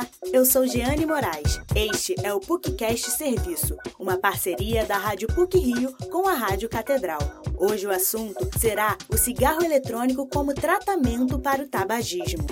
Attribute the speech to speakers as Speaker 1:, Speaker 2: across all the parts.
Speaker 1: Olá, eu sou Jeane Moraes. Este é o PUCcast Serviço, uma parceria da Rádio PUC Rio com a Rádio Catedral. Hoje o assunto será o cigarro eletrônico como tratamento para o tabagismo.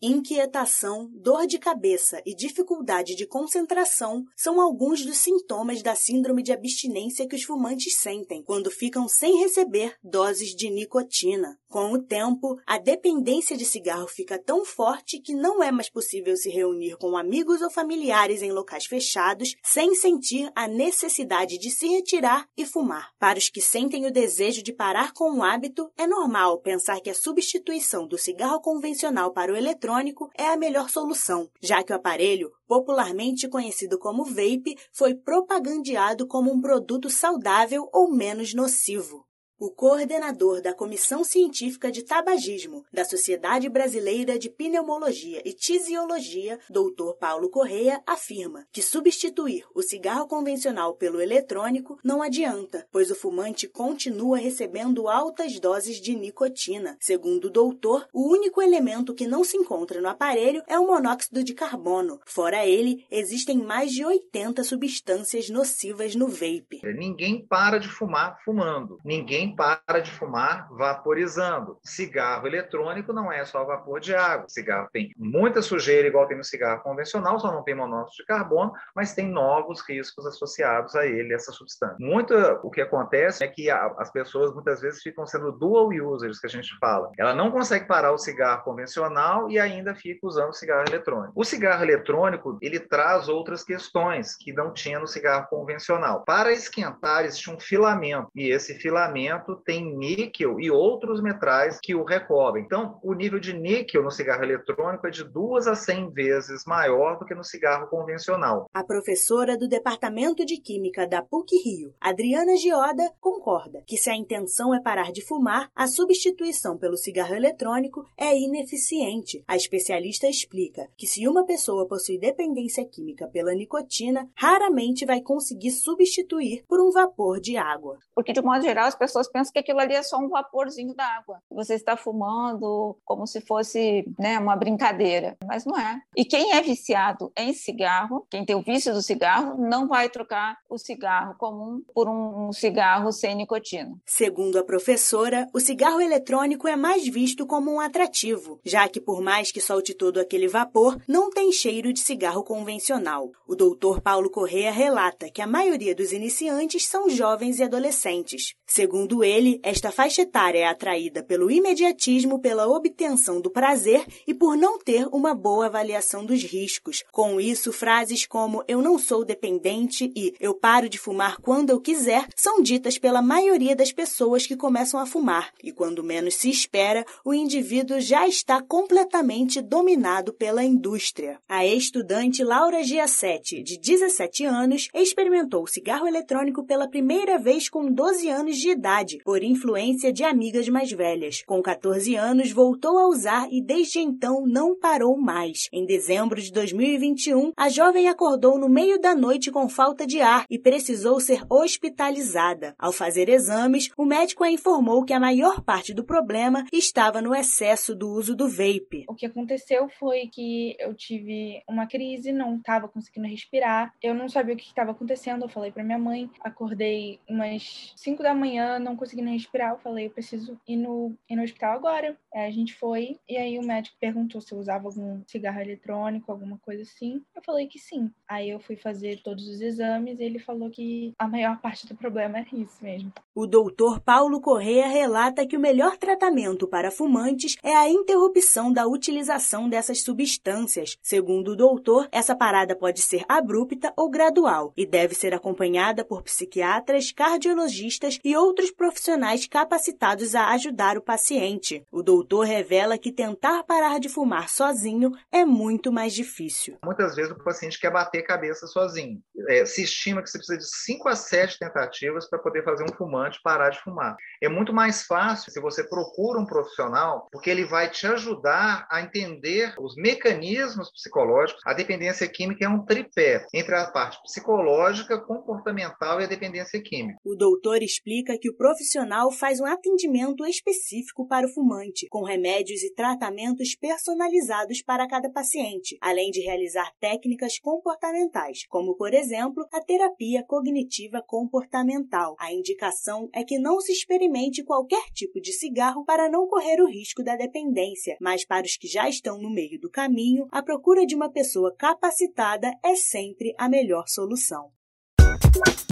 Speaker 1: Inquietação, dor de cabeça e dificuldade de concentração são alguns dos sintomas da síndrome de abstinência que os fumantes sentem quando ficam sem receber doses de nicotina. Com o tempo, a dependência de cigarro fica tão forte que não é mais possível se reunir com amigos ou familiares em locais fechados sem sentir a necessidade de se retirar e fumar. Para os que sentem o desejo de parar com o hábito, é normal pensar que a substituição do cigarro convencional para o eletrônico é a melhor solução, já que o aparelho, popularmente conhecido como vape, foi propagandeado como um produto saudável ou menos nocivo. O coordenador da Comissão Científica de Tabagismo da Sociedade Brasileira de Pneumologia e Tisiologia, Dr. Paulo Correia, afirma que substituir o cigarro convencional pelo eletrônico não adianta, pois o fumante continua recebendo altas doses de nicotina. Segundo o doutor, o único elemento que não se encontra no aparelho é o monóxido de carbono. Fora ele, existem mais de 80 substâncias nocivas no vape.
Speaker 2: Ninguém para de fumar fumando. Ninguém para de fumar vaporizando. Cigarro eletrônico não é só vapor de água. Cigarro tem muita sujeira, igual tem no cigarro convencional, só não tem monóxido de carbono, mas tem novos riscos associados a ele, essa substância. Muito o que acontece é que as pessoas muitas vezes ficam sendo dual users, que a gente fala. Ela não consegue parar o cigarro convencional e ainda fica usando o cigarro eletrônico. O cigarro eletrônico, ele traz outras questões que não tinha no cigarro convencional. Para esquentar, existe um filamento, e esse filamento tem níquel e outros metais que o recobrem. Então, o nível de níquel no cigarro eletrônico é de duas a 100 vezes maior do que no cigarro convencional.
Speaker 1: A professora do Departamento de Química da PUC-Rio, Adriana Gioda, concorda que se a intenção é parar de fumar, a substituição pelo cigarro eletrônico é ineficiente. A especialista explica que se uma pessoa possui dependência química pela nicotina, raramente vai conseguir substituir por um vapor de água.
Speaker 3: Porque, de modo geral, as pessoas pessoas pensam que aquilo ali é só um vaporzinho d'água. Você está fumando como se fosse né, uma brincadeira, mas não é. E quem é viciado em cigarro, quem tem o vício do cigarro, não vai trocar o cigarro comum por um cigarro sem nicotina.
Speaker 1: Segundo a professora, o cigarro eletrônico é mais visto como um atrativo, já que por mais que solte todo aquele vapor, não tem cheiro de cigarro convencional. O doutor Paulo Correa relata que a maioria dos iniciantes são jovens e adolescentes. Segundo Segundo ele, esta faixa etária é atraída pelo imediatismo, pela obtenção do prazer e por não ter uma boa avaliação dos riscos. Com isso, frases como eu não sou dependente e eu paro de fumar quando eu quiser são ditas pela maioria das pessoas que começam a fumar. E quando menos se espera, o indivíduo já está completamente dominado pela indústria. A estudante Laura Giassetti, de 17 anos, experimentou o cigarro eletrônico pela primeira vez com 12 anos de idade por influência de amigas mais velhas. Com 14 anos, voltou a usar e desde então não parou mais. Em dezembro de 2021, a jovem acordou no meio da noite com falta de ar e precisou ser hospitalizada. Ao fazer exames, o médico a informou que a maior parte do problema estava no excesso do uso do vape.
Speaker 4: O que aconteceu foi que eu tive uma crise, não estava conseguindo respirar, eu não sabia o que estava acontecendo, eu falei para minha mãe, acordei umas 5 da manhã, não conseguindo respirar, eu falei, eu preciso ir no, ir no hospital agora. Aí a gente foi, e aí o médico perguntou se eu usava algum cigarro eletrônico, alguma coisa assim. Eu falei que sim. Aí eu fui fazer todos os exames e ele falou que a maior parte do problema era isso mesmo.
Speaker 1: O doutor Paulo Correa relata que o melhor tratamento para fumantes é a interrupção da utilização dessas substâncias. Segundo o doutor, essa parada pode ser abrupta ou gradual e deve ser acompanhada por psiquiatras, cardiologistas e outros profissionais capacitados a ajudar o paciente. O doutor revela que tentar parar de fumar sozinho é muito mais difícil.
Speaker 2: Muitas vezes o paciente quer bater cabeça sozinho. É, se estima que você precisa de 5 a 7 tentativas para poder fazer um fumante parar de fumar. É muito mais fácil se você procura um profissional, porque ele vai te ajudar a entender os mecanismos psicológicos. A dependência química é um tripé entre a parte psicológica, comportamental e a dependência química.
Speaker 1: O doutor explica que o profissional faz um atendimento específico para o fumante, com remédios e tratamentos personalizados para cada paciente, além de realizar técnicas comportamentais, como, por exemplo, a terapia cognitiva comportamental. A indicação é que não se experimente qualquer tipo de cigarro para não correr o risco da dependência, mas para os que já estão no meio do caminho, a procura de uma pessoa capacitada é sempre a melhor solução.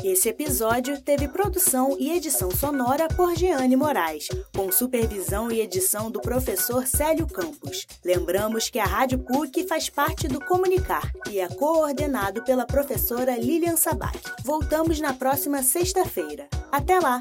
Speaker 1: Esse episódio teve produção e edição sonora por Jeane Moraes, com supervisão e edição do professor Célio Campos. Lembramos que a Rádio PUC faz parte do Comunicar e é coordenado pela professora Lilian Sabac. Voltamos na próxima sexta-feira. Até lá!